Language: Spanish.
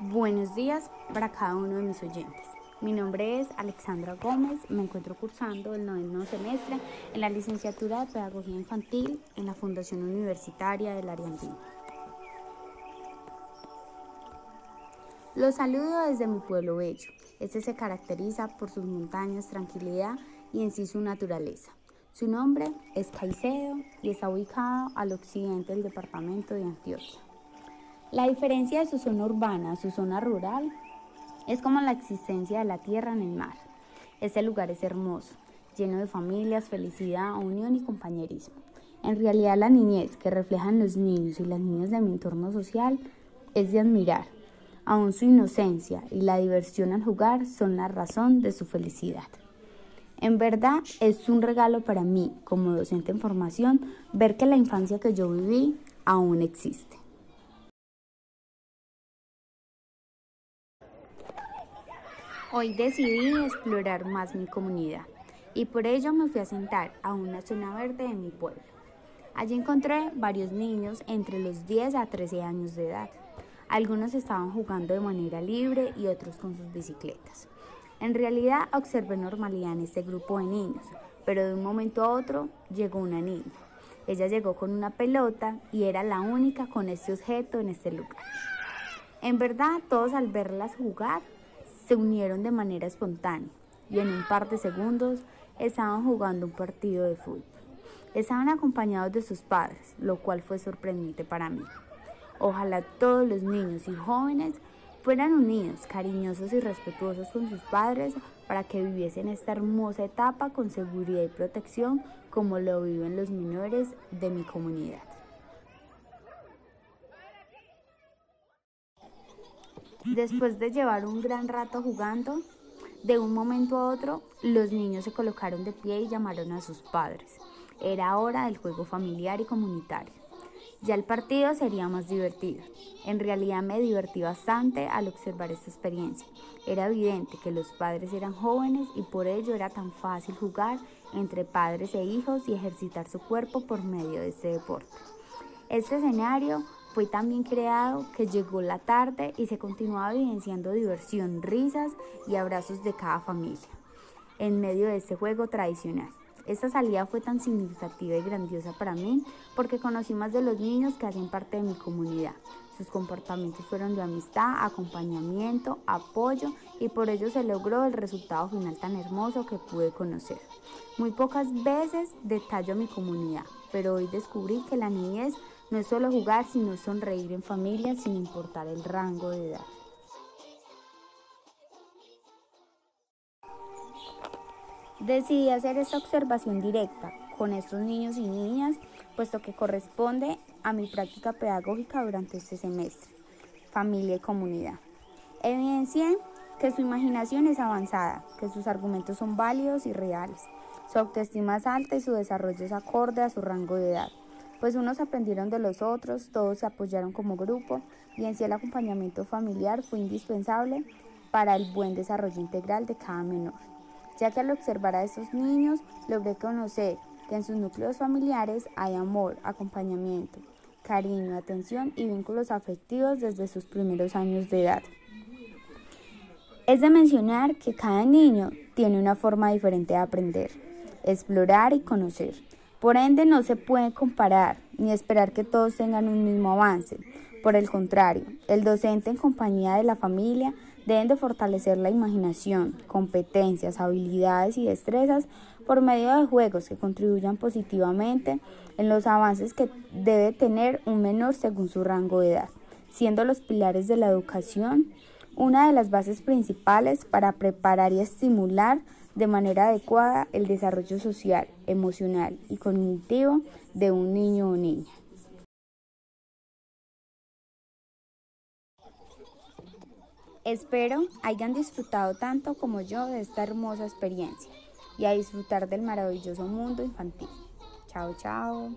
Buenos días para cada uno de mis oyentes. Mi nombre es Alexandra Gómez, me encuentro cursando el noveno semestre en la licenciatura de Pedagogía Infantil en la Fundación Universitaria del Ariandino. Los saludo desde mi pueblo bello. Este se caracteriza por sus montañas, tranquilidad y en sí su naturaleza. Su nombre es Caicedo y está ubicado al occidente del departamento de Antioquia. La diferencia de su zona urbana a su zona rural es como la existencia de la tierra en el mar. Este lugar es hermoso, lleno de familias, felicidad, unión y compañerismo. En realidad la niñez que reflejan los niños y las niñas de mi entorno social es de admirar. Aún su inocencia y la diversión al jugar son la razón de su felicidad. En verdad es un regalo para mí, como docente en formación, ver que la infancia que yo viví aún existe. Hoy decidí explorar más mi comunidad y por ello me fui a sentar a una zona verde de mi pueblo. Allí encontré varios niños entre los 10 a 13 años de edad. Algunos estaban jugando de manera libre y otros con sus bicicletas. En realidad observé normalidad en este grupo de niños, pero de un momento a otro llegó una niña. Ella llegó con una pelota y era la única con este objeto en este lugar. En verdad, todos al verlas jugar se unieron de manera espontánea y en un par de segundos estaban jugando un partido de fútbol. Estaban acompañados de sus padres, lo cual fue sorprendente para mí. Ojalá todos los niños y jóvenes fueran unidos, cariñosos y respetuosos con sus padres para que viviesen esta hermosa etapa con seguridad y protección como lo viven los menores de mi comunidad. Después de llevar un gran rato jugando, de un momento a otro, los niños se colocaron de pie y llamaron a sus padres. Era hora del juego familiar y comunitario. Ya el partido sería más divertido. En realidad me divertí bastante al observar esta experiencia. Era evidente que los padres eran jóvenes y por ello era tan fácil jugar entre padres e hijos y ejercitar su cuerpo por medio de este deporte. Este escenario fue también creado que llegó la tarde y se continuaba evidenciando diversión, risas y abrazos de cada familia en medio de este juego tradicional. Esta salida fue tan significativa y grandiosa para mí porque conocí más de los niños que hacen parte de mi comunidad. Sus comportamientos fueron de amistad, acompañamiento, apoyo y por ello se logró el resultado final tan hermoso que pude conocer. Muy pocas veces detallo mi comunidad, pero hoy descubrí que la niñez no es solo jugar, sino sonreír en familia sin importar el rango de edad. Decidí hacer esta observación directa con estos niños y niñas, puesto que corresponde a mi práctica pedagógica durante este semestre, familia y comunidad. Evidencié que su imaginación es avanzada, que sus argumentos son válidos y reales, su autoestima es alta y su desarrollo es acorde a su rango de edad pues unos aprendieron de los otros, todos se apoyaron como grupo y en sí el acompañamiento familiar fue indispensable para el buen desarrollo integral de cada menor, ya que al observar a esos niños logré conocer que en sus núcleos familiares hay amor, acompañamiento, cariño, atención y vínculos afectivos desde sus primeros años de edad. Es de mencionar que cada niño tiene una forma diferente de aprender, explorar y conocer. Por ende, no se puede comparar ni esperar que todos tengan un mismo avance. Por el contrario, el docente en compañía de la familia deben de fortalecer la imaginación, competencias, habilidades y destrezas por medio de juegos que contribuyan positivamente en los avances que debe tener un menor según su rango de edad, siendo los pilares de la educación una de las bases principales para preparar y estimular de manera adecuada el desarrollo social, emocional y cognitivo de un niño o niña. Espero hayan disfrutado tanto como yo de esta hermosa experiencia y a disfrutar del maravilloso mundo infantil. Chao, chao.